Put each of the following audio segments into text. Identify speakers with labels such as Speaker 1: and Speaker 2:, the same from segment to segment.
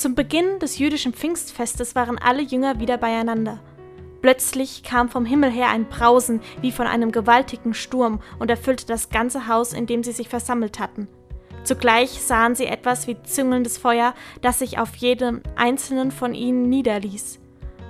Speaker 1: Zum Beginn des jüdischen Pfingstfestes waren alle Jünger wieder beieinander. Plötzlich kam vom Himmel her ein Brausen wie von einem gewaltigen Sturm und erfüllte das ganze Haus, in dem sie sich versammelt hatten. Zugleich sahen sie etwas wie züngelndes Feuer, das sich auf jedem einzelnen von ihnen niederließ.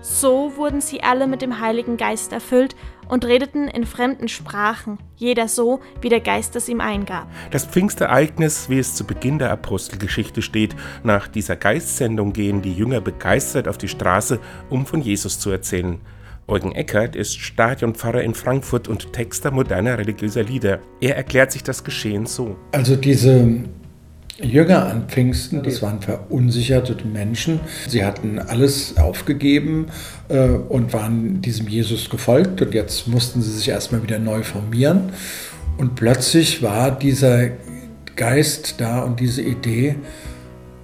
Speaker 1: So wurden sie alle mit dem Heiligen Geist erfüllt und redeten in fremden Sprachen, jeder so, wie der Geist es ihm eingab.
Speaker 2: Das Pfingstereignis, wie es zu Beginn der Apostelgeschichte steht, nach dieser Geistsendung gehen die Jünger begeistert auf die Straße, um von Jesus zu erzählen. Eugen Eckert ist Stadionpfarrer in Frankfurt und Texter moderner religiöser Lieder. Er erklärt sich das Geschehen so.
Speaker 3: Also diese Jünger an Pfingsten, das waren verunsicherte Menschen. Sie hatten alles aufgegeben äh, und waren diesem Jesus gefolgt und jetzt mussten sie sich erstmal wieder neu formieren. Und plötzlich war dieser Geist da und diese Idee,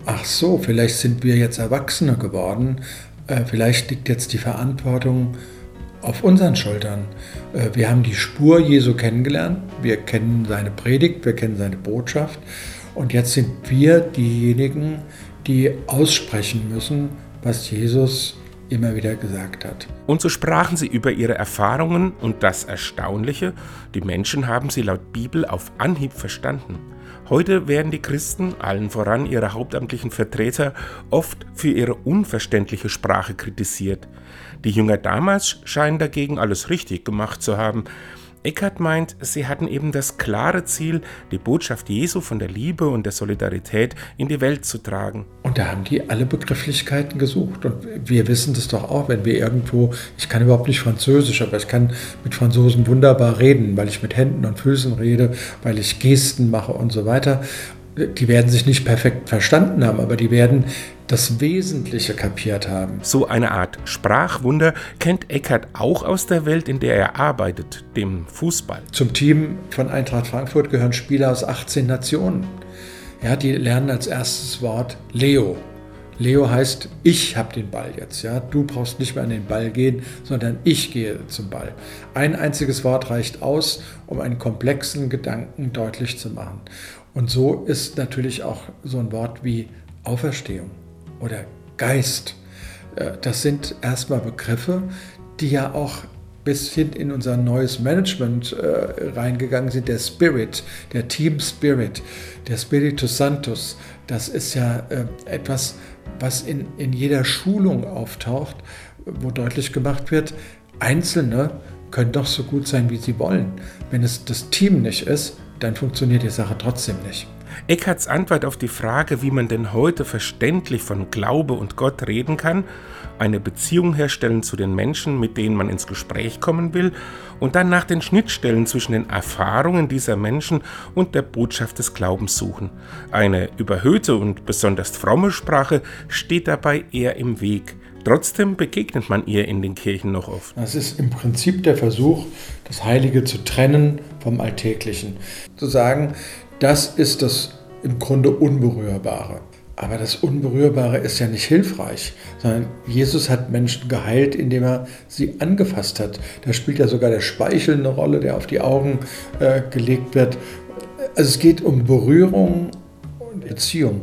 Speaker 3: ach so, vielleicht sind wir jetzt Erwachsene geworden, äh, vielleicht liegt jetzt die Verantwortung auf unseren Schultern. Äh, wir haben die Spur Jesu kennengelernt, wir kennen seine Predigt, wir kennen seine Botschaft und jetzt sind wir diejenigen, die aussprechen müssen, was Jesus immer wieder gesagt hat.
Speaker 2: Und so sprachen sie über ihre Erfahrungen und das Erstaunliche, die Menschen haben sie laut Bibel auf Anhieb verstanden. Heute werden die Christen, allen voran ihre hauptamtlichen Vertreter, oft für ihre unverständliche Sprache kritisiert. Die Jünger damals scheinen dagegen alles richtig gemacht zu haben. Eckert meint, sie hatten eben das klare Ziel, die Botschaft Jesu von der Liebe und der Solidarität in die Welt zu tragen.
Speaker 3: Und da haben die alle Begrifflichkeiten gesucht. Und wir wissen das doch auch, wenn wir irgendwo, ich kann überhaupt nicht Französisch, aber ich kann mit Franzosen wunderbar reden, weil ich mit Händen und Füßen rede, weil ich Gesten mache und so weiter die werden sich nicht perfekt verstanden haben, aber die werden das Wesentliche kapiert haben.
Speaker 2: So eine Art Sprachwunder kennt Eckert auch aus der Welt, in der er arbeitet, dem Fußball.
Speaker 3: Zum Team von Eintracht Frankfurt gehören Spieler aus 18 Nationen. Ja, die lernen als erstes Wort Leo. Leo heißt, ich habe den Ball jetzt. Ja? Du brauchst nicht mehr an den Ball gehen, sondern ich gehe zum Ball. Ein einziges Wort reicht aus, um einen komplexen Gedanken deutlich zu machen. Und so ist natürlich auch so ein Wort wie Auferstehung oder Geist. Äh, das sind erstmal Begriffe, die ja auch bis hin in unser neues Management äh, reingegangen sind. Der Spirit, der Team Spirit, der Spiritus Santus, das ist ja äh, etwas, was in, in jeder Schulung auftaucht, wo deutlich gemacht wird, Einzelne können doch so gut sein, wie sie wollen. Wenn es das Team nicht ist, dann funktioniert die Sache trotzdem nicht.
Speaker 2: Eckarts Antwort auf die Frage, wie man denn heute verständlich von Glaube und Gott reden kann, eine Beziehung herstellen zu den Menschen, mit denen man ins Gespräch kommen will, und dann nach den Schnittstellen zwischen den Erfahrungen dieser Menschen und der Botschaft des Glaubens suchen. Eine überhöhte und besonders fromme Sprache steht dabei eher im Weg. Trotzdem begegnet man ihr in den Kirchen noch oft.
Speaker 3: Das ist im Prinzip der Versuch, das Heilige zu trennen vom Alltäglichen. Zu sagen, das ist das im Grunde Unberührbare. Aber das Unberührbare ist ja nicht hilfreich, sondern Jesus hat Menschen geheilt, indem er sie angefasst hat. Da spielt ja sogar der Speichel eine Rolle, der auf die Augen äh, gelegt wird. Also es geht um Berührung und Beziehung.